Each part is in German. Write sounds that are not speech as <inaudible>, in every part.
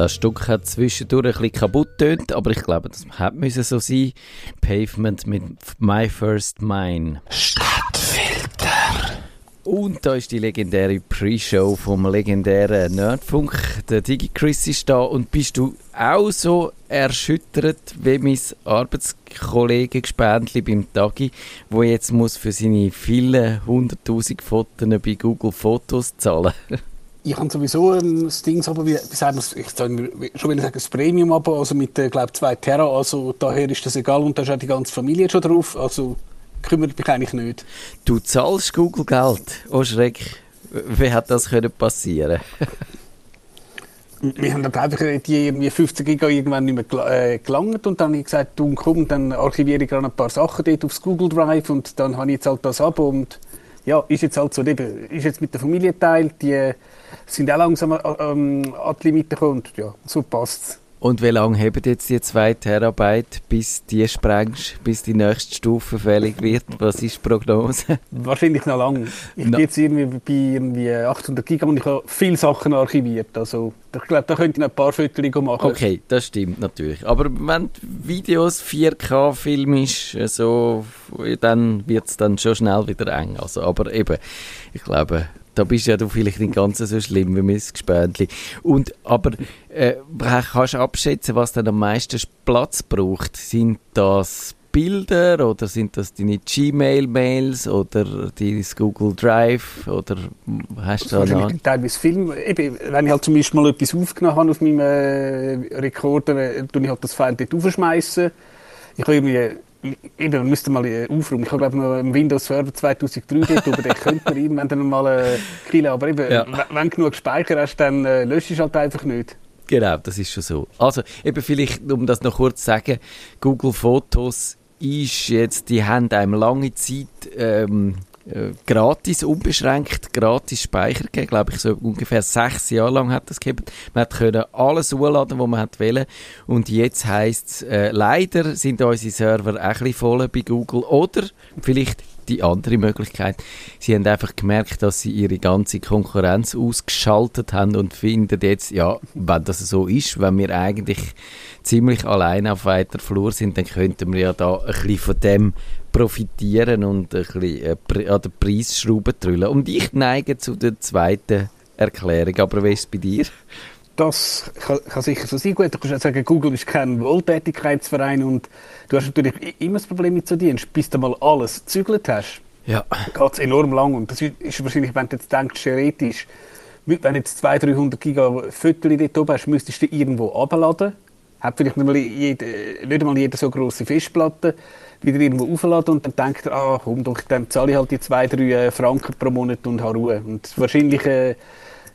Das Stück hat zwischendurch ein bisschen kaputt tönt, aber ich glaube, das hätte so sein. Pavement mit My First Mine. Stadtfilter. Und da ist die legendäre Pre-Show vom legendären Nerdfunk. Der Digi Chris ist da. Und bist du auch so erschüttert wie mein Arbeitskollege Gespendli beim Tagi, wo jetzt muss für seine vielen hunderttausend Fotos bei Google Fotos zahlen? <laughs> ich habe sowieso ähm, das Ding, aber wie, wie sagen wir, ich sage, schon ich sagen, das Premium-Abo, also mit, äh, glaube 2 Terra, also daher ist das egal und da ist auch die ganze Familie schon drauf, also kümmert mich eigentlich nicht. Du zahlst Google Geld, oh Schreck, wie hat das können passieren? Wir haben dann einfach die irgendwie 50 Giga irgendwann nicht mehr äh, gelangt und dann habe ich gesagt, du komm, dann archiviere ich gerade ein paar Sachen dort aufs Google Drive und dann habe ich jetzt halt das Abo und ja, ist jetzt halt so, ist jetzt mit der Familie teilt, die sind auch langsam ähm, an die Limite gekommen ja, so passt Und wie lange haben jetzt die 2 Terabyte, bis die sprengst, bis die nächste Stufe fällig wird? Was ist die Prognose? Wahrscheinlich noch lange. Ich bin jetzt irgendwie bei irgendwie 800 Giga und ich habe viele Sachen archiviert. Also ich glaube, da könnte ich noch ein paar Fotos machen. Okay, das stimmt natürlich. Aber wenn Videos 4K filmisch, so, dann wird es dann schon schnell wieder eng. Also, aber eben, ich glaube, da bist ja du vielleicht nicht ganz so schlimm wie mein Gespendli. Und, aber äh, kannst du abschätzen, was dann am meisten Platz braucht? Sind das Bilder oder sind das deine Gmail-Mails oder dein Google Drive oder hast du da noch? Teilweise Film. Eben, wenn ich halt zum Beispiel mal etwas aufgenommen habe auf meinem äh, Rekorder, äh, tue ich halt das File dort aufschmeißen. Ich habe irgendwie Eben, müsste mal aufräumen. Ich habe glaube noch einen Windows Server 2003 dort, über den könnte man irgendwann dann mal äh, killen. Aber eben, ja. wenn du genug Speicher hast, dann äh, löschst du es halt einfach nicht. Genau, das ist schon so. Also, eben vielleicht, um das noch kurz zu sagen, Google Fotos ist jetzt, die haben einem lange Zeit ähm, äh, gratis, unbeschränkt gratis Speicher gegeben. Glaube ich, so ungefähr sechs Jahre lang hat das gegeben. Man konnte alles hochladen, was man wollte. Und jetzt heisst es, äh, leider sind unsere Server auch ein bisschen voll bei Google. Oder vielleicht die andere Möglichkeit. Sie haben einfach gemerkt, dass sie ihre ganze Konkurrenz ausgeschaltet haben und finden jetzt, ja, wenn das so ist, wenn wir eigentlich ziemlich allein auf weiter Flur sind, dann könnten wir ja da ein bisschen von dem profitieren und ein bisschen äh, an der Preisschraube drüllen. Und ich neige zu der zweiten Erklärung. Aber wie ist es bei dir? Das kann, kann, sicher so sein. Gut, du kannst sagen, Google ist kein Wohltätigkeitsverein und du hast natürlich immer das Problem mit so Dienst, bis du mal alles gezügelt hast. Ja. Geht es enorm lang. Und das ist wahrscheinlich, wenn du jetzt denkst, theoretisch, wenn du jetzt 200, 300 Giga Fotos dort oben hast, müsstest du irgendwo abladen. Hat vielleicht nicht, mal jede, nicht einmal jede so grosse Festplatte wieder irgendwo aufladen und dann denkt er, ah komm doch, dann zahle ich halt die zwei, drei äh, Franken pro Monat und habe Ruhe. Und wahrscheinlich, äh,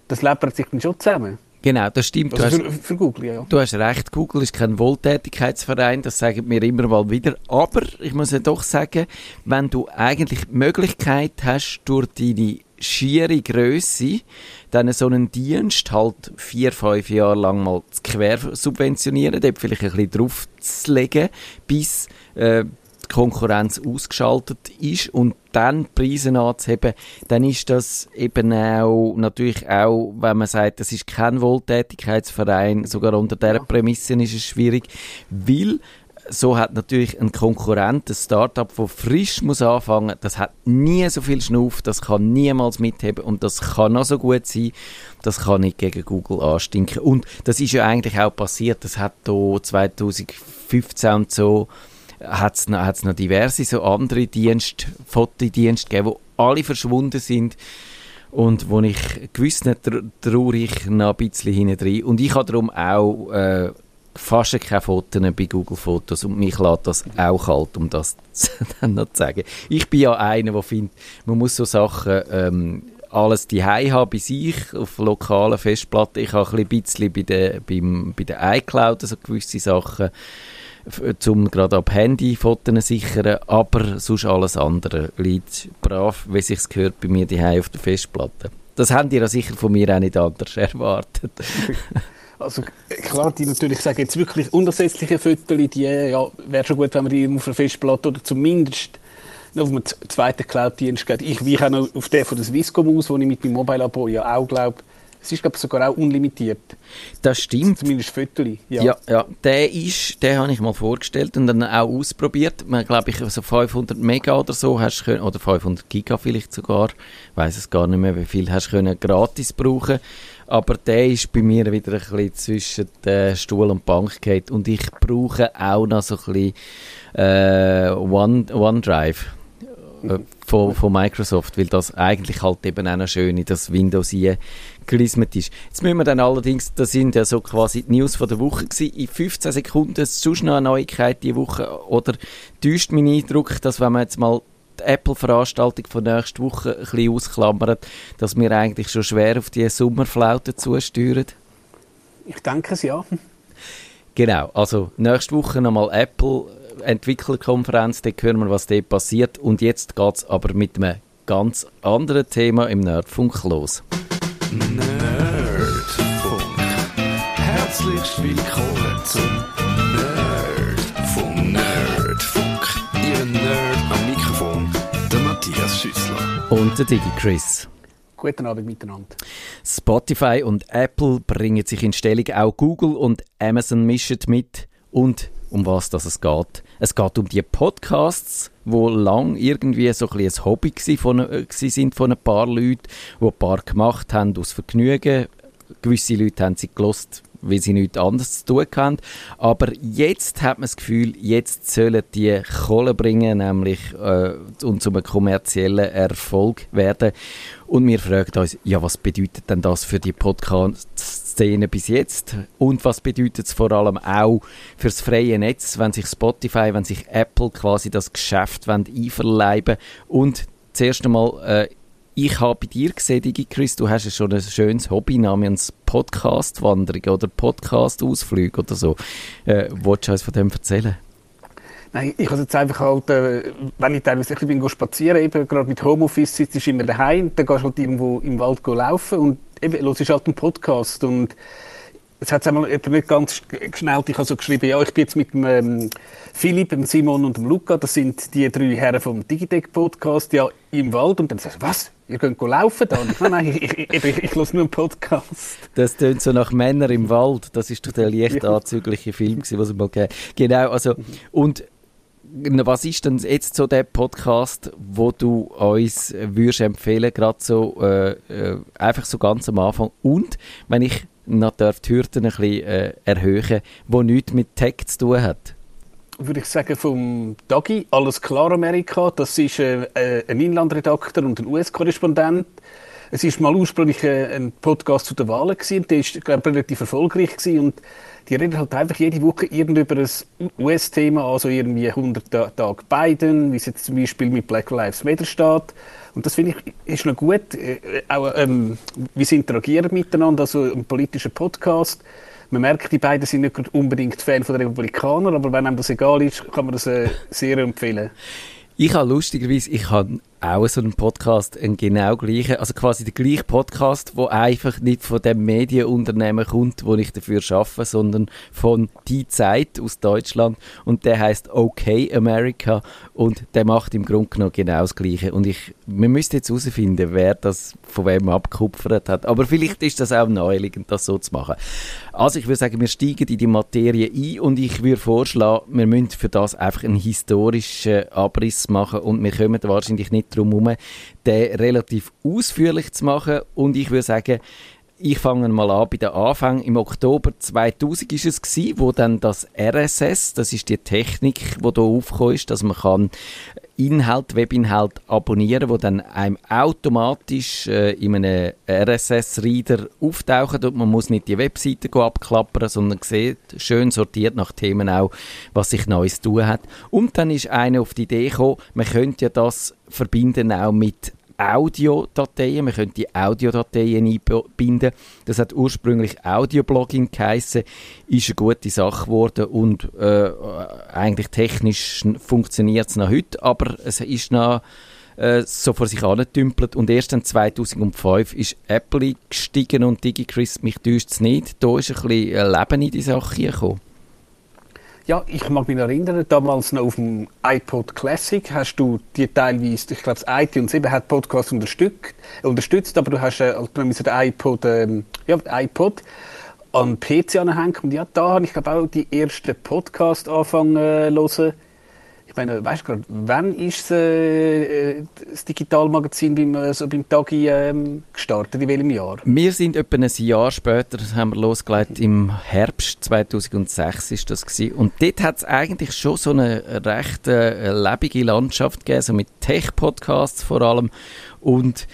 das läppert sich dann schon zusammen. Genau, das stimmt. Also für, für, Google, ja. Du hast recht, Google ist kein Wohltätigkeitsverein, das sagen wir immer mal wieder. Aber ich muss ja doch sagen, wenn du eigentlich die Möglichkeit hast, durch deine schiere Größe, dann so einen Dienst halt vier, fünf Jahre lang mal quer subventionieren, dort vielleicht ein bisschen draufzulegen, bis äh, die Konkurrenz ausgeschaltet ist und dann Preise anzuheben, dann ist das eben auch natürlich auch, wenn man sagt, das ist kein Wohltätigkeitsverein, sogar unter dieser Prämisse ist es schwierig, weil so hat natürlich ein Konkurrent, ein Startup, das frisch muss anfangen, das hat nie so viel Schnuff, das kann niemals mitheben und das kann noch so gut sein, das kann nicht gegen Google anstinken. Und das ist ja eigentlich auch passiert, das hat da 2015 und so hat es noch, noch diverse so andere Dienste, Fotodienste gegeben, wo alle verschwunden sind und wo ich gewiss nicht traurig noch ein bisschen hinten Und ich habe darum auch äh, fast keine Fotos bei Google Fotos und mich lässt das auch kalt, um das <laughs> dann noch zu sagen. Ich bin ja einer, der findet, man muss so Sachen ähm, alles die haben bei sich auf lokalen Festplatten. Ich habe ein bisschen bei der, beim, bei der iCloud also gewisse Sachen um gerade ab Handy Fotos sichern, aber sonst alles andere liegt brav, wie sich gehört, bei mir die auf der Festplatte. Das habt ihr ja sicher von mir auch nicht anders <laughs> erwartet. <laughs> Also klar, die natürlich sagen jetzt wirklich unersetzliche Fotos, die ja, wäre schon gut, wenn man die auf der Festplatte oder zumindest auf einem zweiten Cloud-Dienst geht. Ich weiche auch noch auf den von der Swisscom aus, wo ich mit meinem Mobile-Abo ja auch glaube, Es ist, glaube ich, sogar auch unlimitiert. Das stimmt. Zumindest Viertel. Ja. ja, ja. Der ist, den habe ich mal vorgestellt und dann auch ausprobiert. Man, glaube ich, so 500 Mega oder so hast können, oder 500 Giga vielleicht sogar. Ich weiß es gar nicht mehr, wie viel hast du können gratis brauchen. Aber der ist bei mir wieder ein bisschen zwischen Stuhl und Bank geht und ich brauche auch noch so ein bisschen äh, One, OneDrive äh, von, von Microsoft, weil das eigentlich halt eben auch noch schön in das Windows hier gelismet ist. Jetzt müssen wir dann allerdings, das sind ja so quasi die News von der Woche gewesen, in 15 Sekunden sonst noch eine Neuigkeit diese Woche oder täuscht mein Eindruck, dass wenn man jetzt mal die Apple-Veranstaltung von nächster Woche ein bisschen ausklammert, dass wir eigentlich schon schwer auf die Sommerflaute zusteuern? Ich denke es ja. Genau, also nächste Woche nochmal Apple Entwicklerkonferenz, da hören wir, was dort passiert. Und jetzt geht es aber mit einem ganz anderen Thema im Nerdfunk los. Nerdfunk. Herzlich willkommen zum Nerdfunk. Nerdfunk. Ihr Nerd am Mikrofon, der Matthias Schüssler. Und der Digi Chris. Guten Abend miteinander. Spotify und Apple bringen sich in Stellung, auch Google und Amazon mischen mit. Und um was das es geht. Es geht um die Podcasts, wo lang irgendwie so ein, ein Hobby von, äh, sind von ein paar Leuten, wo ein paar gemacht haben aus Vergnügen. Gewisse Leute haben sie gelost, weil sie nichts anderes zu tun haben. Aber jetzt hat man das Gefühl, jetzt sollen die Kohle bringen, nämlich äh, und zum kommerziellen Erfolg werden. Und wir fragen uns, ja, was bedeutet denn das für die Podcast-Szene bis jetzt? Und was bedeutet es vor allem auch fürs freie Netz, wenn sich Spotify, wenn sich Apple quasi das Geschäft einverleiben Und zuerst einmal, äh, ich habe bei dir gesehen, Digi Chris, du hast ja schon ein schönes Hobby namens Podcast-Wanderung oder Podcast-Ausflüge oder so. Äh, wolltest du uns von dem erzählen? Nein, ich habe jetzt einfach halt, äh, wenn ich teilweise ich bin spazieren, eben gerade mit Homeoffice sitzt ich immer daheim, dann gehst du halt irgendwo im Wald laufen und eben, hörst halt einen Podcast und es hat einmal nicht ganz geschnellt. Ich habe so geschrieben, ja, ich bin jetzt mit dem ähm, Philipp, dem Simon und dem Luca, das sind die drei Herren vom Digitech Podcast, ja, im Wald. Und dann sagst du, was? Ihr könnt laufen da? Und nein, nein, ich, ich, ich, ich, ich höre nur einen Podcast. Das tönt so nach Männer im Wald. Das ist doch der leicht anzügliche Film, den es mal gegeben Genau, also, und was ist denn jetzt so der Podcast, wo du uns würdest empfehlen, gerade so äh, äh, einfach so ganz am Anfang und wenn ich noch darf die Hürden ein bisschen äh, erhöhen, wo nichts mit Tech zu tun hat? Würde ich sagen vom Dagi, alles klar Amerika, das ist äh, äh ein Inlandredakteur und ein US-Korrespondent. Es ist mal ursprünglich äh, ein Podcast zu den Wahlen gewesen, der ist glaube relativ erfolgreich gewesen und die reden halt einfach jede Woche irgend über ein US-Thema, also irgendwie 100 Tage Biden, wie es jetzt zum Beispiel mit Black Lives Matter steht. Und das finde ich ist noch gut, äh, auch ähm, wie sie interagieren miteinander, also ein politischer Podcast. Man merkt, die beiden sind nicht unbedingt Fan von der Republikaner, aber wenn einem das egal ist, kann man das äh, sehr empfehlen. Ich habe lustigerweise, ich habe auch so einen Podcast, einen genau gleichen, also quasi der gleiche Podcast, wo einfach nicht von dem Medienunternehmen kommt, wo ich dafür schaffe, sondern von Die Zeit aus Deutschland. Und der heißt OK America und der macht im Grunde genommen genau das Gleiche. Und ich, wir müssten jetzt herausfinden, wer das von wem abgekupfert hat, aber vielleicht ist das auch naheliegend, das so zu machen. Also ich würde sagen, wir steigen in die Materie ein und ich würde vorschlagen, wir müssen für das einfach einen historischen Abriss machen und wir kommen wahrscheinlich nicht darum herum, den relativ ausführlich zu machen. Und ich würde sagen, ich fange mal an bei den Anfang. Im Oktober 2000 ist es gewesen, wo dann das RSS, das ist die Technik, die hier aufgekommen ist, dass man kann Inhalt, Webinhalt abonnieren, wo dann einem automatisch äh, in einem RSS-Reader auftauchen und man muss nicht die Webseite abklappern, sondern sieht schön sortiert nach Themen auch, was sich Neues tun hat. Und dann ist einer auf die Idee gekommen, man könnte ja das verbinden auch mit Audiodateien. Man könnte die Audiodateien einbinden. Das hat ursprünglich Audioblogging geheißen, ist eine gute Sache geworden und äh, eigentlich technisch funktioniert es noch heute, aber es ist noch äh, so vor sich angetümpelt und erst dann 2005 ist Apple gestiegen und DigiChris, mich täuscht es nicht, da ist ein bisschen Leben in die Sache gekommen. Ja, ich mag mich erinnern, damals noch auf dem iPod Classic hast du die teilweise, ich glaube, das iTunes eben hat Podcast unterstützt, unterstützt aber du hast äh, den iPod, ähm, ja, iPod an den PC anhängen. Und ja, da habe ich glaube auch die ersten Podcast angefangen äh, hören ich meine, weißt du gerade, wann ist das, äh, das Digitalmagazin beim, äh, so beim Tagi ähm, gestartet? In welchem Jahr? Wir sind etwa ein Jahr später, haben wir losgelegt, im Herbst 2006 ist das gewesen. Und dort hat es eigentlich schon so eine recht äh, lebige Landschaft gegeben, so mit Tech-Podcasts vor allem. Und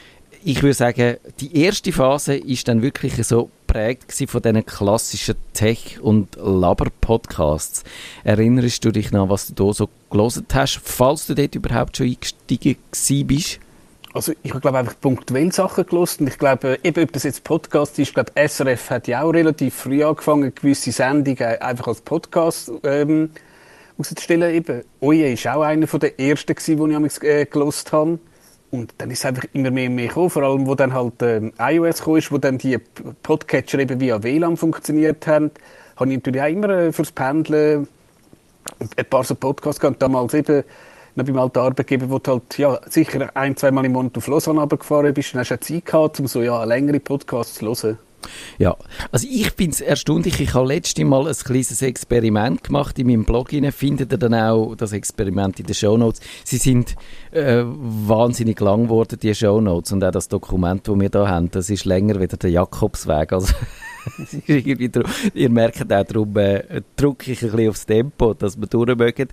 ich würde sagen, die erste Phase ist dann wirklich so geprägt von diesen klassischen Tech- und Laber-Podcasts. Erinnerst du dich noch, was du da so gelesen hast, falls du dort überhaupt schon eingestiegen bist? Also ich glaube einfach punktuell Sachen gelesen. Ich glaube, eben ob das jetzt Podcast ist, ich glaube SRF hat ja auch relativ früh angefangen, gewisse Sendungen einfach als Podcast ähm, auszustellen. Eben, Oje ist auch einer der ersten, die ich äh, gelesen habe. Und dann ist es einfach immer mehr und mehr gekommen, vor allem, wo dann halt ähm, iOS kam, wo dann die Podcatcher eben via WLAN funktioniert haben, habe ich natürlich auch immer äh, fürs Pendeln ein paar so Podcasts gehabt, damals eben noch beim alten Arbeitgeber, wo du halt, ja, sicher ein, zweimal im Monat auf Lausanne runtergefahren bist, dann hast du Zeit gehabt, um so, ja, längere Podcasts zu hören. Ja, also ich finde es erstaunlich. Ich habe letztes Mal ein kleines Experiment gemacht in meinem Blog. Rein. Findet ihr dann auch das Experiment in den Show Notes? Sie sind äh, wahnsinnig lang geworden, die Show Notes und auch das Dokument, das wir hier haben, das ist länger wie der Jakobsweg. Also <laughs> ihr merkt auch, darum äh, drücke ich ein bisschen aufs Tempo, dass wir durchmögen.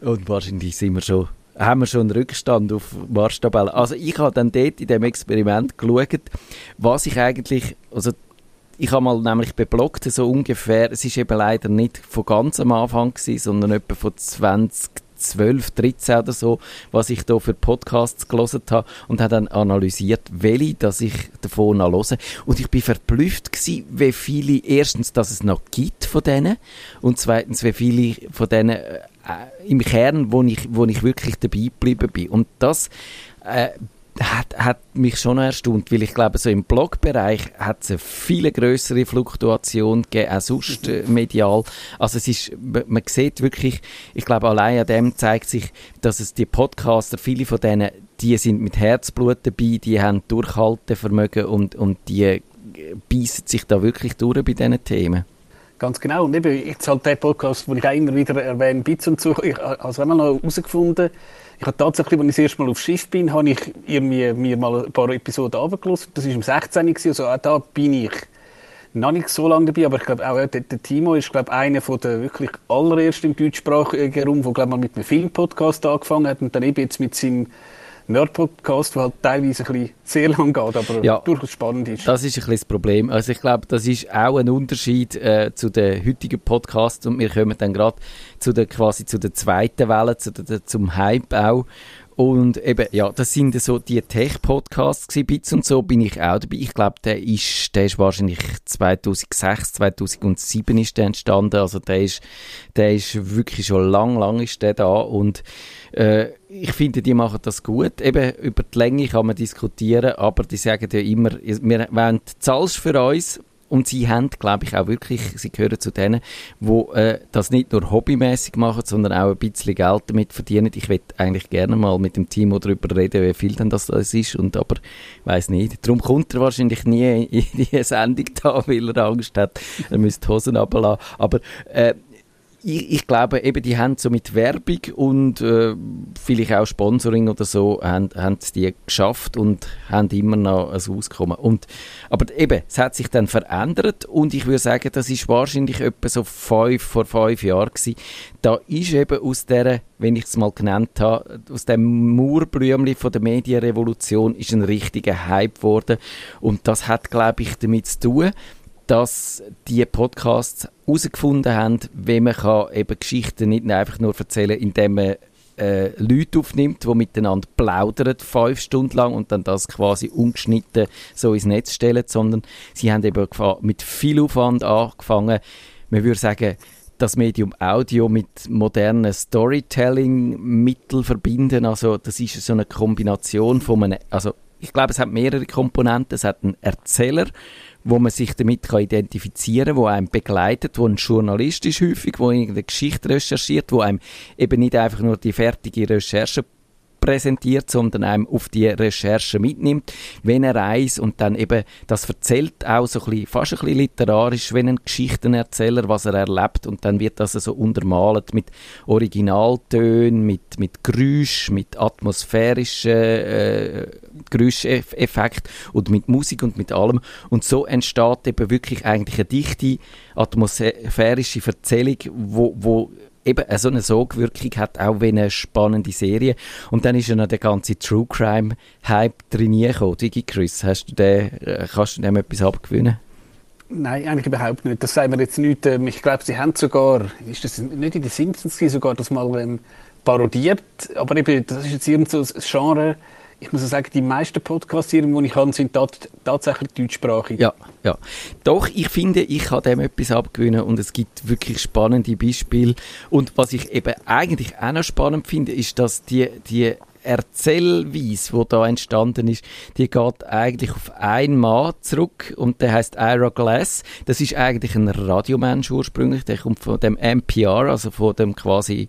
Und wahrscheinlich sind wir schon haben wir schon einen Rückstand auf Marschtabelle. Also ich habe dann dort in dem Experiment geschaut, was ich eigentlich, also ich habe mal nämlich beblockt, so ungefähr, es ist eben leider nicht von ganz am Anfang gewesen, sondern etwa von 2012, 13 oder so, was ich da für Podcasts gelesen habe und habe dann analysiert, welche, dass ich davon noch höre. Und ich bin verblüfft gewesen, wie viele, erstens, dass es noch gibt von denen und zweitens, wie viele von denen äh, im Kern, wo ich, wo ich wirklich dabei geblieben bin. Und das äh, hat, hat mich schon erstaunt, weil ich glaube, so im Blogbereich hat es eine viel größere Fluktuation gegeben, auch sonst äh, medial. Also es ist, man sieht wirklich, ich glaube, allein an dem zeigt sich, dass es die Podcaster, viele von denen, die sind mit Herzblut dabei, die haben Durchhaltevermögen und, und die äh, beißen sich da wirklich durch bei diesen Themen. Ganz genau. Und eben, jetzt halt der Podcast, den ich auch immer wieder erwähne, Bits und so, ich habe einmal noch herausgefunden, ich habe tatsächlich, als ich das erste Mal aufs Schiff bin, habe ich irgendwie mir mal ein paar Episoden abgelassen. Das war im 16. Gewesen, also auch da bin ich noch nicht so lange dabei, aber ich glaube auch der, der Timo ist glaube einer von der wirklich allerersten im deutschsprachigen Raum, der glaube mal mit einem Filmpodcast angefangen hat und dann eben jetzt mit seinem Nerd-Podcast, der halt teilweise ein bisschen sehr lang geht, aber ja, durchaus spannend ist. Das ist ein bisschen das Problem. Also ich glaube, das ist auch ein Unterschied äh, zu den heutigen Podcasts und wir kommen dann gerade zu der quasi zu der zweiten Welle, zu der, zum Hype auch. Und eben, ja, das sind so die Tech-Podcasts gewesen, Bits und so bin ich auch dabei. Ich glaube, der ist, der ist wahrscheinlich 2006, 2007 ist der entstanden. Also der ist, der ist wirklich schon lang, lang ist der da und äh, ich finde, die machen das gut. Eben, über die Länge kann man diskutieren, aber die sagen ja immer, wir wollen, zahlst für uns und sie haben, glaube ich, auch wirklich, sie gehören zu denen, die äh, das nicht nur hobbymäßig machen, sondern auch ein bisschen Geld damit verdienen. Ich würde eigentlich gerne mal mit dem Timo darüber reden, wie viel denn das, das ist, und aber weiß nicht. Darum kommt er wahrscheinlich nie in die <laughs> Sendung da, weil er Angst hat, er müsste die Hosen runterlassen. Aber äh, ich, ich, glaube, eben, die haben so mit Werbung und äh, vielleicht auch Sponsoring oder so, haben, haben die geschafft und haben immer noch ein Auskommen. Und, aber eben, es hat sich dann verändert und ich würde sagen, das ist wahrscheinlich etwa so fünf, vor fünf Jahren gewesen. Da ist eben aus der, wenn ich es mal genannt habe, aus dem Murblümli von der Medienrevolution ist ein richtiger Hype geworden und das hat, glaube ich, damit zu tun, dass die Podcasts herausgefunden haben, wie man kann eben Geschichten nicht einfach nur erzählen, indem man äh, Leute aufnimmt, die miteinander plaudern, fünf Stunden lang und dann das quasi ungeschnitten so ins Netz stellen, sondern sie haben eben mit viel Aufwand angefangen. Man würde sagen, das Medium Audio mit modernen Storytelling-Mitteln verbinden. Also das ist so eine Kombination von einem, also ich glaube, es hat mehrere Komponenten. Es hat einen Erzähler, wo man sich damit kann identifizieren kann, wo einem begleitet, wo ein Journalist ist häufig, wo irgendeine Geschichte recherchiert, wo einem eben nicht einfach nur die fertige Recherche präsentiert, sondern einem auf die Recherche mitnimmt, wenn er reist und dann eben das erzählt auch so ein bisschen, fast ein bisschen literarisch, wenn ein Geschichtenerzähler, was er erlebt und dann wird das so untermalt mit Originaltönen, mit, mit Geräusch, mit atmosphärischen äh, Geräuscheffekt und mit Musik und mit allem und so entsteht eben wirklich eigentlich eine dichte atmosphärische Erzählung, wo, wo eben so eine Sogwirkung hat, auch wenn eine spannende Serie. Und dann ist ja noch der ganze True Crime Hype drin gekommen. Digi Chris, hast du den, äh, kannst du dem etwas abgewinnen? Nein, eigentlich überhaupt nicht. Das sagen wir jetzt nicht. Ähm, ich glaube, sie haben sogar, ist das nicht in den Simpsons sogar das mal ähm, parodiert, aber eben, das ist jetzt irgend so ein Genre, ich muss sagen, die meisten Podcasts, die ich habe, sind tatsächlich deutschsprachig. Ja, ja. Doch, ich finde, ich kann dem etwas abgewinnen und es gibt wirklich spannende Beispiele. Und was ich eben eigentlich auch noch spannend finde, ist, dass die, die Erzählweise, die da entstanden ist, die geht eigentlich auf einen Mann zurück und der heißt Ira Glass. Das ist eigentlich ein Radiomensch ursprünglich, der kommt von dem NPR, also von dem quasi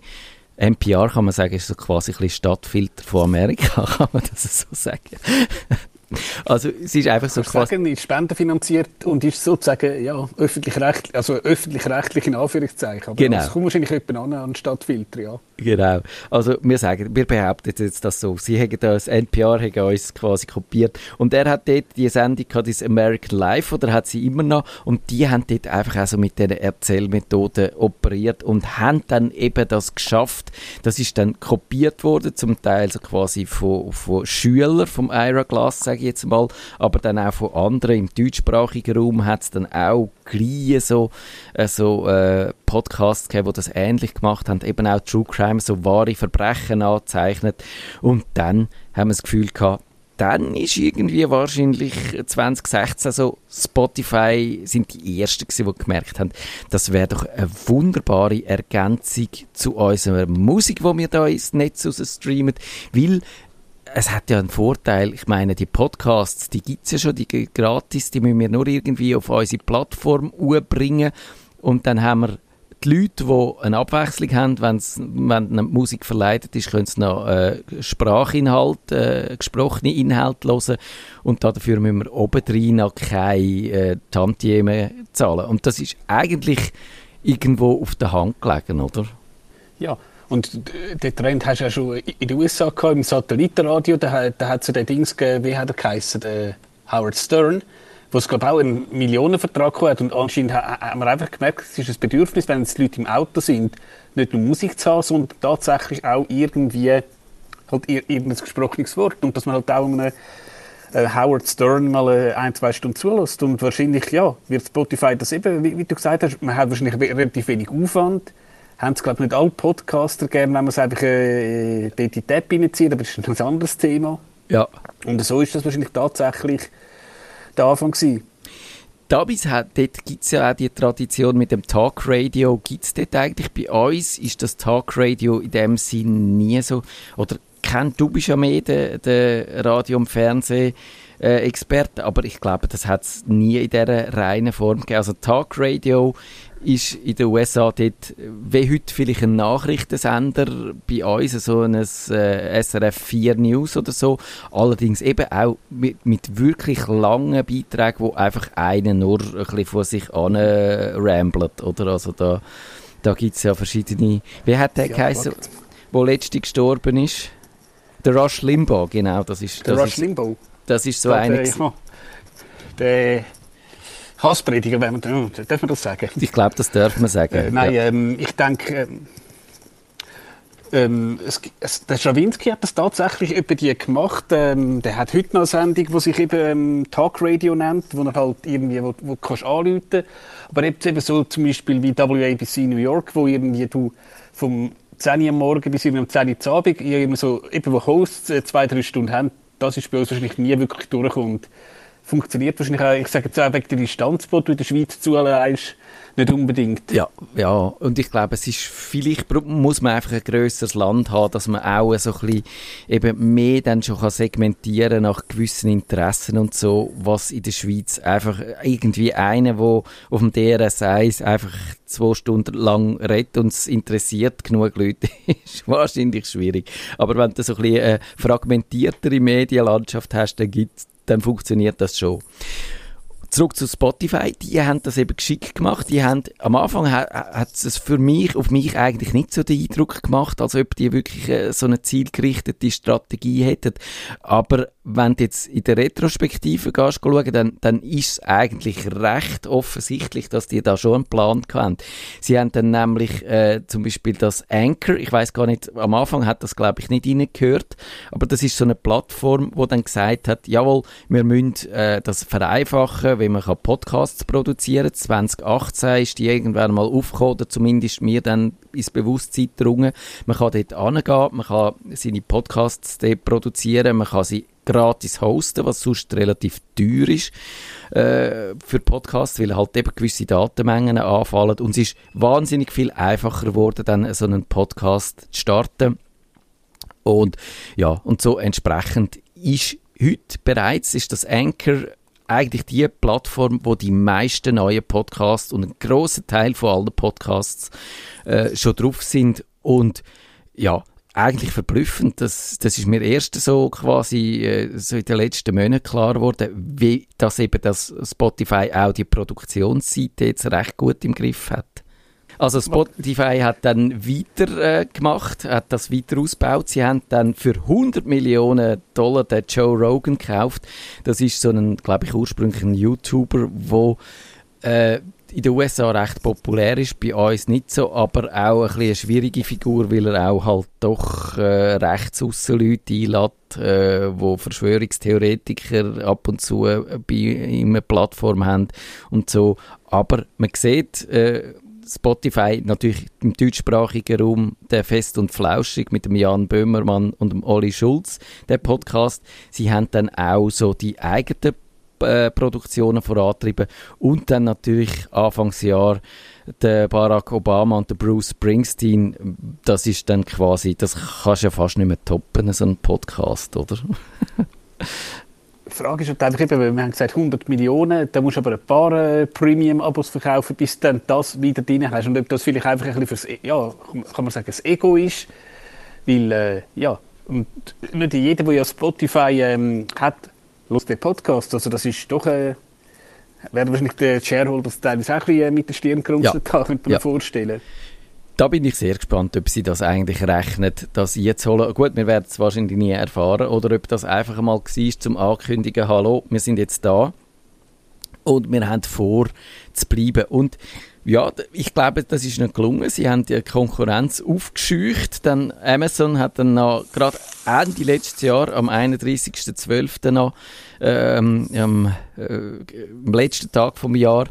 NPR kann man sagen, ist so quasi ein bisschen Stadtfilter von Amerika, <laughs> kann man das so sagen. Also es ist einfach so quasi... Sagen, ist spendenfinanziert und ist sozusagen ja, öffentlich-rechtlich, also öffentlich-rechtlich in Anführungszeichen. Aber genau. es kommt wahrscheinlich jemand an, an Stadtfilter, ja. Genau. Also wir sagen, wir behaupten jetzt das so. Sie haben das, NPR hat uns quasi kopiert. Und er hat dort die Sendung gehabt, das American Life, oder hat sie immer noch. Und die haben dort einfach auch so mit diesen Erzählmethoden operiert und haben dann eben das geschafft. Das ist dann kopiert worden, zum Teil so quasi von, von Schülern vom Ira Glass, sage ich jetzt mal, aber dann auch von anderen. Im deutschsprachigen Raum hat es dann auch gleich so, äh, so äh, Podcasts gegeben, die das ähnlich gemacht haben, eben auch True Crime, so wahre Verbrechen anzeichnet. Und dann haben wir das Gefühl gehabt, dann ist irgendwie wahrscheinlich 2016 so Spotify sind die ersten gewesen, die gemerkt haben, das wäre doch eine wunderbare Ergänzung zu unserer Musik, die wir da ins Netz streamen, weil es hat ja einen Vorteil, ich meine, die Podcasts, die gibt es ja schon, die gratis, die müssen wir nur irgendwie auf unsere Plattform bringen und dann haben wir die Leute, die eine Abwechslung haben, wenn eine Musik verleitet ist, können sie noch äh, Sprachinhalt, äh, gesprochene Inhalte hören und dafür müssen wir obendrein noch keine äh, Tantieme zahlen. Und das ist eigentlich irgendwo auf der Hand gelegen, oder? Ja, und den Trend hast du ja schon in den USA gehabt, im Satellitenradio, da, da hat es ja den Dings gegeben, wie hat er geheißen, Howard Stern, wo es glaube auch einen Millionenvertrag hat und anscheinend haben wir einfach gemerkt, es ist ein Bedürfnis, wenn die Leute im Auto sind, nicht nur Musik zu haben, sondern tatsächlich auch irgendwie halt irgendein gesprochenes Wort und dass man halt auch einem äh, Howard Stern mal äh, ein, zwei Stunden zulässt und wahrscheinlich, ja, wird Spotify das eben, wie, wie du gesagt hast, man hat wahrscheinlich relativ wenig Aufwand, haben es, glaube ich, nicht alle Podcaster gerne, wenn man es einfach äh, dort in die Tab reinzieht, aber das ist ein anderes Thema. Ja. Und so ist das wahrscheinlich tatsächlich der Anfang gewesen. Dort gibt es ja auch die Tradition mit dem Talkradio. Gibt es dort eigentlich bei uns, ist das Talkradio in dem Sinn nie so, oder kennt, du bist ja mehr der, der Radio- und Fernseh- äh, Experte, aber ich glaube, das hat es nie in dieser reinen Form gegeben. Also Talkradio ist in den USA dort, wie heute vielleicht ein Nachrichtensender bei uns, so ein äh, SRF 4 News oder so, allerdings eben auch mit, mit wirklich langen Beiträgen, wo einfach einer nur ein bisschen vor sich an ramblet, oder? Also da, da gibt es ja verschiedene, wie hat der ja, geheißen, der letzte gestorben ist? Der Rush Limbaugh, genau, das ist... Der das Rush Limbaugh? Das ist so einer... Ja, der Hassprediger, wenn man, darf man das sagen? Ich glaube, das darf man sagen. Äh, nein, ja. ähm, ich denke, ähm, ähm, es, es, der Schawinski hat das tatsächlich über die gemacht. Ähm, der hat heute noch eine Sendung, die sich eben ähm, Talkradio nennt, wo er halt irgendwie, wo, wo kannst anrufen. Aber eben so zum Beispiel wie WABC New York, wo irgendwie du vom 10 Uhr am Morgen bis um 10 Uhr am Abend immer so, eben wo Hosts äh, zwei, drei Stunden haben, das ist bei uns wahrscheinlich nie wirklich durchkommt funktioniert wahrscheinlich auch, ich sage jetzt auch wegen der Distanz, die du in der Schweiz zuleihst, nicht unbedingt. Ja, ja, und ich glaube, es ist, vielleicht muss man einfach ein grösseres Land haben, dass man auch so ein bisschen eben mehr dann schon kann segmentieren nach gewissen Interessen und so, was in der Schweiz einfach irgendwie einer, der auf dem DRS1 einfach zwei Stunden lang redet und es interessiert genug Leute, <laughs> ist wahrscheinlich schwierig. Aber wenn du so ein bisschen eine fragmentiertere Medienlandschaft hast, dann, gibt's, dann funktioniert das schon zurück zu Spotify, die haben das eben geschickt gemacht. Die haben, am Anfang hat, es für mich, auf mich eigentlich nicht so den Eindruck gemacht, als ob die wirklich äh, so eine zielgerichtete Strategie hätten. Aber wenn du jetzt in der Retrospektive gehst, schauen, dann, dann ist es eigentlich recht offensichtlich, dass die da schon einen Plan hatten. Sie haben dann nämlich äh, zum Beispiel das Anchor, ich weiß gar nicht, am Anfang hat das glaube ich nicht reingehört, aber das ist so eine Plattform, wo dann gesagt hat, jawohl, wir müssen äh, das vereinfachen, wie man Podcasts produzieren kann. 2018 ist die irgendwann mal aufgekommen, oder zumindest mir dann ins Bewusstsein gedrungen. Man kann dort angehen, man kann seine Podcasts dort produzieren, man kann sie gratis hosten, was sonst relativ teuer ist äh, für Podcasts, weil halt eben gewisse Datenmengen anfallen und es ist wahnsinnig viel einfacher geworden, dann so einen Podcast zu starten und ja, und so entsprechend ist heute bereits ist das Anchor eigentlich die Plattform, wo die meisten neuen Podcasts und ein großer Teil von allen Podcasts äh, schon drauf sind und ja, eigentlich verblüffend. Das, das ist mir erst so quasi äh, so in den letzten Monaten klar geworden, wie dass eben das Spotify auch die Produktionsseite jetzt recht gut im Griff hat. Also Spotify hat dann weiter äh, gemacht, hat das weiter ausgebaut. Sie haben dann für 100 Millionen Dollar den Joe Rogan gekauft. Das ist so ein, glaube ich, ursprünglich ein YouTuber, wo äh, in den USA recht populär ist, bei uns nicht so, aber auch ein bisschen eine schwierige Figur, weil er auch halt doch äh, Rechtsaussen-Leute einlädt, äh, wo Verschwörungstheoretiker ab und zu äh, bei ihm eine Plattform haben und so. Aber man sieht, äh, Spotify natürlich im deutschsprachigen Raum der Fest und Flauschig mit dem Jan Böhmermann und dem Olli Schulz, der Podcast. Sie haben dann auch so die eigenen äh, Produktionen vorantrieben und dann natürlich Anfangsjahr der Barack Obama und der Bruce Springsteen, das ist dann quasi, das kannst du ja fast nicht mehr toppen, so ein Podcast, oder? <laughs> Die Frage ist halt einfach eben, wir haben gesagt 100 Millionen, da musst du aber ein paar äh, Premium-Abos verkaufen, bis du dann das wieder drin hast. Und ob das vielleicht einfach ein bisschen fürs, e, ja, kann man sagen, das Ego ist, weil, äh, ja, und nicht jeder, der ja Spotify ähm, hat, los den Podcast. Also das ist doch, äh, werden wahrscheinlich der Shareholders teilweise auch ein bisschen äh, mit der Stirn gerunzelt ja. haben, könnte man ja. vorstellen. Da bin ich sehr gespannt, ob sie das eigentlich rechnet, dass sie jetzt holen. Gut, wir werden es wahrscheinlich nie erfahren. Oder ob das einfach mal war, zum Ankündigen, hallo, wir sind jetzt da und wir haben vor zu bleiben. Und ja, ich glaube, das ist nicht gelungen. Sie haben die Konkurrenz aufgescheucht. Dann Amazon hat dann noch, gerade Ende letztes Jahr, am 31.12. noch, ähm, am, äh, am letzten Tag vom Jahr,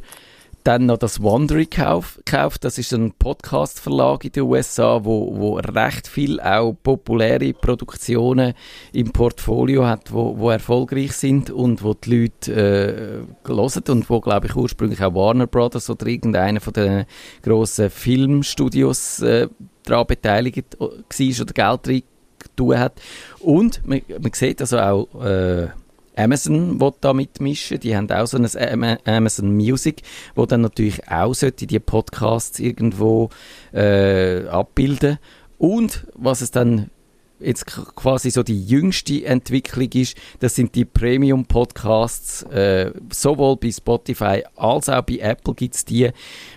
dann noch das Wondery gekauft. Das ist ein Podcast-Verlag in den USA, wo, wo recht viel auch populäre Produktionen im Portfolio hat, wo, wo erfolgreich sind und wo die Leute äh, hören und wo, glaube ich, ursprünglich auch Warner Brothers oder irgendeiner von den grossen Filmstudios äh, daran beteiligt war oder Geld rein hat. Und man, man sieht also auch äh, Amazon will da mitmischen. Die haben auch so ein Amazon Music, wo dann natürlich auch sollte die Podcasts irgendwo äh, abbilden. Und was es dann jetzt quasi so die jüngste Entwicklung ist, das sind die Premium-Podcasts, äh, sowohl bei Spotify als auch bei Apple gibt es die,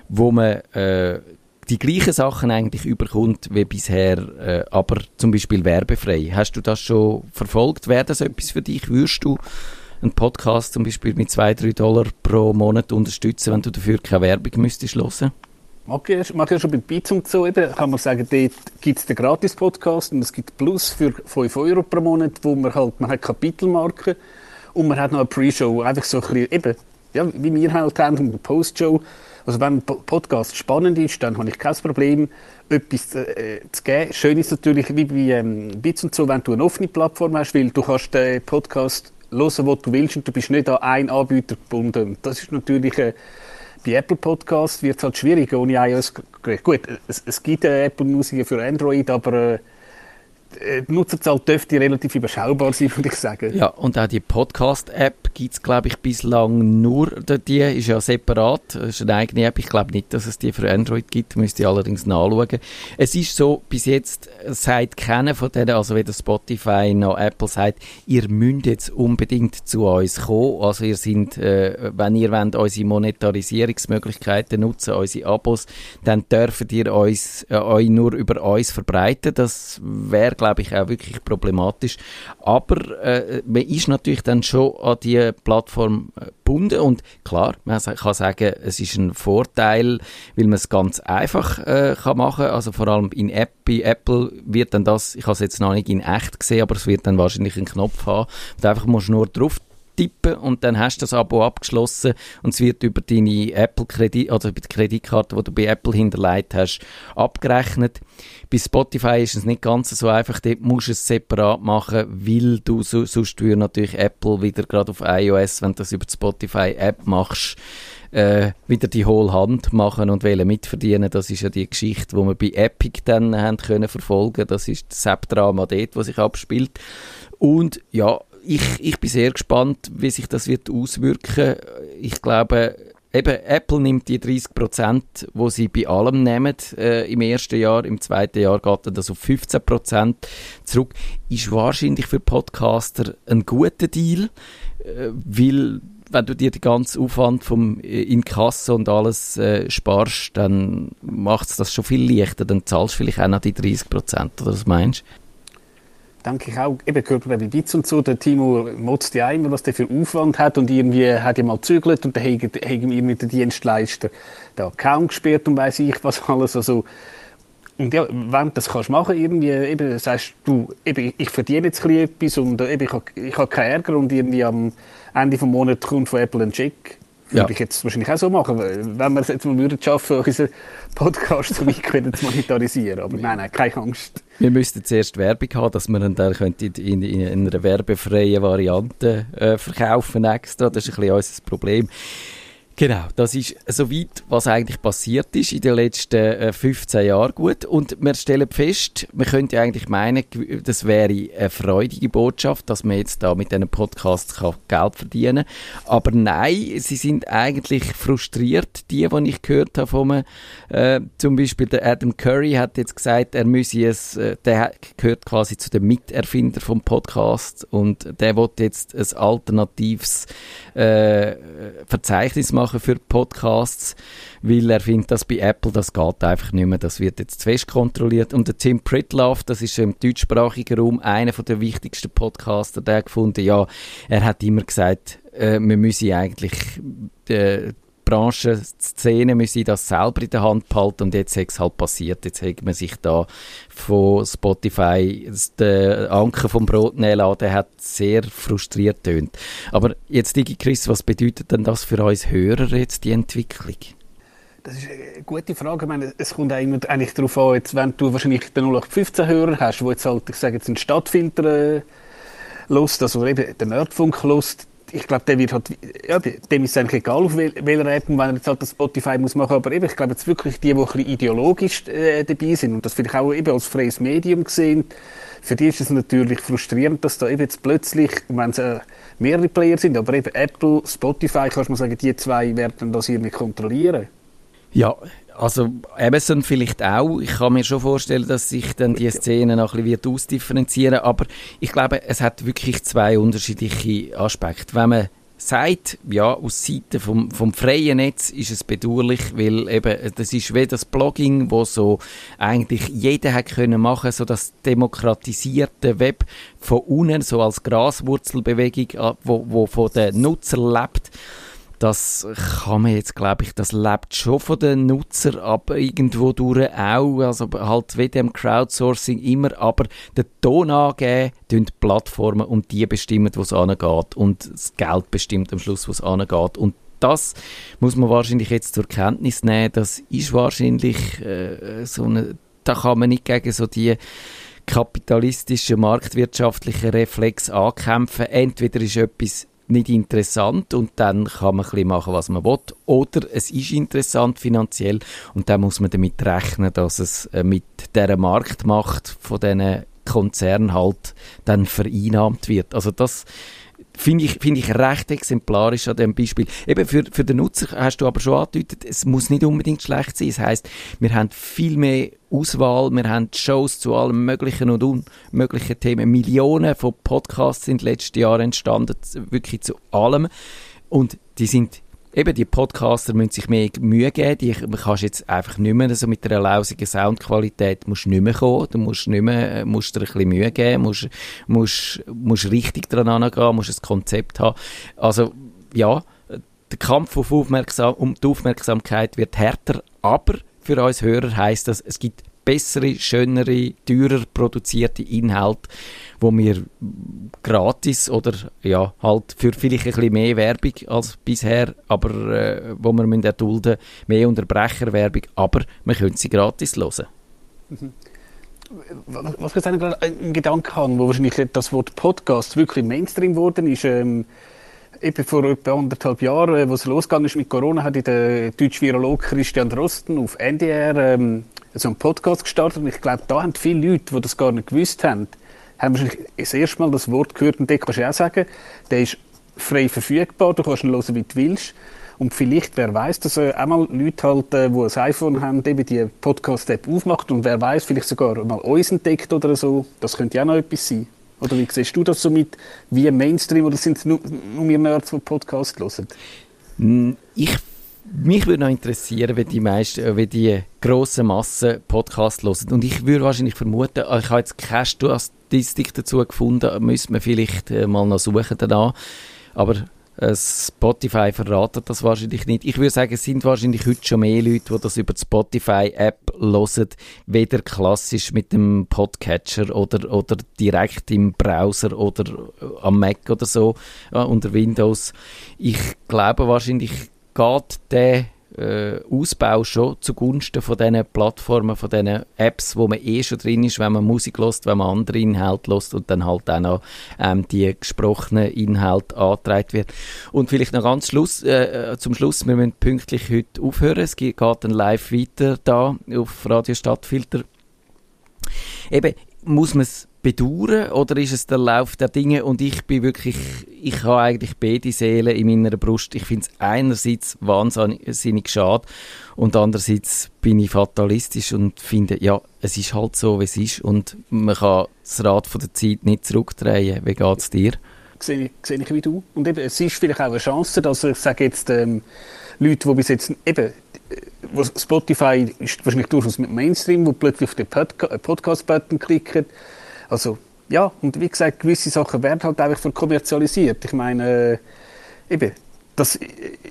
wo man äh, die gleichen Sachen eigentlich überkommt wie bisher, äh, aber zum Beispiel werbefrei. Hast du das schon verfolgt? Wäre das etwas für dich? Würdest du einen Podcast zum Beispiel mit 2-3 Dollar pro Monat unterstützen, wenn du dafür keine Werbung müsstest hören? Mag ich, mag ich schon bei Beats so eben, kann man sagen, dort gibt es den Gratis-Podcast und es gibt Plus für 5 Euro pro Monat, wo man halt, man hat Kapitelmarken und man hat noch eine Pre-Show, einfach so ein bisschen, eben, ja, wie wir halt haben, eine Post-Show, also wenn ein Podcast spannend ist, dann habe ich kein Problem, etwas äh, zu geben. Schön ist natürlich, wie bei ähm, Bits und so, wenn du eine offene Plattform hast, weil du kannst den Podcast hören, was du willst und du bist nicht an einen Anbieter gebunden. Das ist natürlich äh, bei Apple Podcasts wird es halt schwierig ohne iOS. Gut, es, es gibt äh, Apple Musik für Android, aber äh, die Nutzerzahl dürfte relativ überschaubar sein, <laughs> würde ich sagen. Ja, und auch die Podcast-App gibt es, glaube ich, bislang nur, die ist ja separat, ist eine eigene App, ich glaube nicht, dass es die für Android gibt, müsste ich allerdings nachschauen. Es ist so, bis jetzt sagt keiner von denen, also weder Spotify noch Apple sagt, ihr müsst jetzt unbedingt zu uns kommen, also ihr sind, äh, wenn ihr wollt, unsere Monetarisierungsmöglichkeiten nutzen, unsere Abos, dann dürft ihr uns, äh, euch nur über uns verbreiten, das wäre glaube ich, auch wirklich problematisch. Aber äh, man ist natürlich dann schon an die Plattform äh, gebunden und klar, man kann sagen, es ist ein Vorteil, weil man es ganz einfach äh, kann machen. Also vor allem in App, bei Apple wird dann das, ich habe es jetzt noch nicht in echt gesehen, aber es wird dann wahrscheinlich einen Knopf haben. Und einfach musst du nur drauf tippen und dann hast du das Abo abgeschlossen und es wird über deine Apple Kredit oder über die Kreditkarte, die du bei Apple hinterlegt hast, abgerechnet. Bei Spotify ist es nicht ganz so einfach, dort musst du es separat machen, weil du so, sonst würde natürlich Apple wieder gerade auf iOS, wenn du das über die Spotify App machst, äh, wieder die hohle Hand machen und wollen mitverdienen. Das ist ja die Geschichte, die wir bei Epic dann haben können verfolgen. Das ist das App-Drama dort, was sich abspielt. Und ja, ich, ich bin sehr gespannt, wie sich das wird auswirken. Ich glaube, eben Apple nimmt die 30 Prozent, wo sie bei allem nehmen äh, im ersten Jahr, im zweiten Jahr geht das auf 15 Prozent zurück. Ist wahrscheinlich für Podcaster ein guter Deal, äh, weil wenn du dir den ganzen Aufwand vom äh, Inkasso und alles äh, sparst, dann macht es das schon viel leichter. Dann zahlst du vielleicht auch noch die 30 Prozent, oder was meinst du? Denke ich auch, eben gehört bei Bits und so, der Timo motzt ja immer, was der für Aufwand hat und irgendwie hat er mal zügelt und dann hat irgendwie mit der Dienstleister den Account gesperrt und weiß ich was alles, also und ja, wenn du das kannst machen, irgendwie, eben, sagst du, eben, ich verdiene jetzt etwas und eben, ich habe ich hab keinen Ärger und irgendwie am Ende des Monats kommt von Apple ein Check würde ja. ich jetzt wahrscheinlich auch so machen, wenn wir es jetzt mal würden schaffen, unseren Podcast so weit zu monetarisieren. Aber nein, nein, keine Angst. Wir müssten zuerst Werbung haben, dass wir dann könnte in, in, in einer werbefreien Variante äh, verkaufen extra. Das ist ein bisschen unser Problem. Genau, das ist soweit, was eigentlich passiert ist in den letzten äh, 15 Jahren gut. Und wir stellen fest, man könnte eigentlich meinen, das wäre eine freudige Botschaft, dass man jetzt da mit diesen Podcasts Geld verdienen kann. Aber nein, sie sind eigentlich frustriert. Die, die ich gehört habe von äh, zum Beispiel der Adam Curry hat jetzt gesagt, er müsse es, äh, der gehört quasi zu den Miterfinder vom Podcast und der wird jetzt ein alternatives äh, Verzeichnis machen für Podcasts, weil er findet, dass bei Apple das geht einfach nicht mehr. Das wird jetzt zu fest kontrolliert. Und der Tim Pritloff, das ist im deutschsprachigen Raum einer der wichtigsten Podcaster, der gefunden, ja, er hat immer gesagt, äh, wir müssen eigentlich äh, Branche, Szene müsse das selber in der Hand behalten und jetzt ist es halt passiert. Jetzt hat man sich da von Spotify den Anker vom Brot nehmen lassen, der hat sehr frustriert tönt. Aber jetzt, Digi Chris, was bedeutet denn das für uns Hörer jetzt, die Entwicklung? Das ist eine gute Frage. Ich meine, es kommt eigentlich darauf an, jetzt, wenn du wahrscheinlich den 0815 Hörer hast, wo jetzt halt, ich sage jetzt, einen Stadtfilter äh, lust, also eben den Nerdfunk lust, ich glaube, der wird halt, ja, dem ist eigentlich egal, auf wel, welcher App und wenn er jetzt halt das Spotify muss machen, aber eben, ich glaube jetzt wirklich die, die ein bisschen ideologisch äh, dabei sind und das vielleicht auch eben als freies Medium gesehen, für die ist es natürlich frustrierend, dass da eben jetzt plötzlich, wenn es äh, mehrere Player sind, aber eben Apple, Spotify, kannst du sagen, die zwei werden das irgendwie kontrollieren. Ja, also Amazon vielleicht auch. Ich kann mir schon vorstellen, dass sich dann die Szene noch ein bisschen ausdifferenzieren aber ich glaube, es hat wirklich zwei unterschiedliche Aspekte. Wenn man sagt, ja, aus Seite vom, vom freien Netz ist es bedauerlich, weil eben, das ist wie das Blogging, wo so eigentlich jeder hat können machen, so das demokratisierte Web von unten, so als Graswurzelbewegung, äh, wo, wo von den Nutzer lebt das kann man jetzt, glaube ich, das lebt schon von den Nutzern, aber irgendwo durch auch, also halt wie dem Crowdsourcing immer, aber den Ton angeben, tun die Plattformen und die bestimmen, wo es angeht. Und das Geld bestimmt am Schluss, wo es angeht. Und das muss man wahrscheinlich jetzt zur Kenntnis nehmen, das ist wahrscheinlich äh, so eine, da kann man nicht gegen so die kapitalistischen, marktwirtschaftlichen Reflex ankämpfen. Entweder ist etwas nicht interessant und dann kann man ein bisschen machen, was man will. Oder es ist interessant finanziell und dann muss man damit rechnen, dass es äh, mit der Marktmacht von diesen Konzernen halt dann vereinnahmt wird. Also das finde ich, find ich recht exemplarisch an dem Beispiel. Eben für, für den Nutzer hast du aber schon angedeutet, es muss nicht unbedingt schlecht sein. Das heißt, wir haben viel mehr Auswahl, wir haben Shows zu allen möglichen und unmöglichen Themen. Millionen von Podcasts sind letztes Jahr entstanden, wirklich zu allem. Und die sind eben die Podcaster müssen sich mehr Mühe geben. Die kannst jetzt einfach nicht mehr so mit einer lausigen Soundqualität musst nicht mehr kommen. Du musst nicht mehr, äh, musst dir ein bisschen Mühe geben, musst, musst, musst richtig dran angehen, musst ein Konzept haben. Also, ja, der Kampf auf Aufmerksam, um die Aufmerksamkeit wird härter, aber für uns Hörer heißt das, es gibt bessere, schönere, teurer produzierte Inhalte, wo wir gratis oder ja, halt für vielleicht ein bisschen mehr Werbung als bisher, aber äh, wo wir müssen erdulden, mehr Unterbrecherwerbung, aber wir können sie gratis hören. Mhm. Was ich jetzt gerade einen Gedanken habe, wo wahrscheinlich das Wort Podcast wirklich Mainstream geworden ist, ähm, eben vor etwa anderthalb Jahren, äh, wo es losgegangen ist mit Corona, hat der deutsche Virolog Christian Drosten auf NDR ähm, so einen Podcast gestartet und ich glaube, da haben viele Leute, die das gar nicht gewusst haben, haben wahrscheinlich das erste Mal das Wort gehört und den kannst du auch sagen, der ist frei verfügbar, du kannst ihn hören, wie du willst. Und vielleicht, wer weiß, dass äh, auch mal Leute halt, äh, die ein iPhone haben, eben die Podcast-App aufmacht und wer weiß, vielleicht sogar mal uns entdeckt oder so. Das könnte ja auch noch etwas sein. Oder wie siehst du das so mit, wie Mainstream, oder sind es nur, nur wir Nerds, die Podcast hören? Ich mich würde noch interessieren, wie die meisten, äh, wie die grossen Massen Podcasts hören. Und ich würde wahrscheinlich vermuten, ich habe jetzt keine Statistik dazu gefunden, müsste man vielleicht äh, mal noch suchen danach. Aber äh, Spotify verratet das wahrscheinlich nicht. Ich würde sagen, es sind wahrscheinlich heute schon mehr Leute, die das über die Spotify-App hören, weder klassisch mit dem Podcatcher oder, oder direkt im Browser oder am Mac oder so äh, unter Windows. Ich glaube wahrscheinlich geht der äh, Ausbau schon zugunsten von diesen Plattformen, von diesen Apps, wo man eh schon drin ist, wenn man Musik lost, wenn man andere Inhalte lost und dann halt auch noch ähm, die gesprochenen Inhalte angetragen wird. Und vielleicht noch ganz Schluss, äh, zum Schluss, wir müssen pünktlich heute aufhören. Es geht dann live weiter da auf Radio Stadtfilter. Eben, muss man es bedauern oder ist es der Lauf der Dinge und ich bin wirklich, ich habe eigentlich beide Seelen in meiner Brust. Ich finde es einerseits wahnsinnig schade und andererseits bin ich fatalistisch und finde, ja, es ist halt so, wie es ist und man kann das Rad von der Zeit nicht zurückdrehen. Wie geht es dir? Sehe ich, sehe ich wie du. Und eben, es ist vielleicht auch eine Chance, dass ich sage jetzt ähm, Leute, die bis jetzt eben Spotify ist wahrscheinlich durchaus mit Mainstream, wo plötzlich auf den Podcast-Button klicken also, ja, und wie gesagt, gewisse Sachen werden halt einfach verkommerzialisiert. Ich meine, äh, eben, das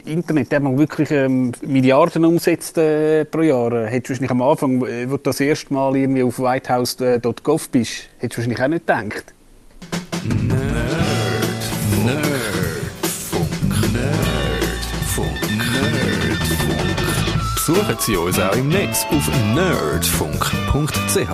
Internet, der man wirklich ähm, Milliarden umsetzt äh, pro Jahr, äh, hättest du wahrscheinlich am Anfang, äh, wo du das erste Mal irgendwie auf whitehouse.gov bist, hättest du wahrscheinlich auch nicht gedacht. Nerd. Nerdfunk. Nerdfunk. Nerdfunk. Besuchen Sie uns auch im Netz auf nerdfunk.ch.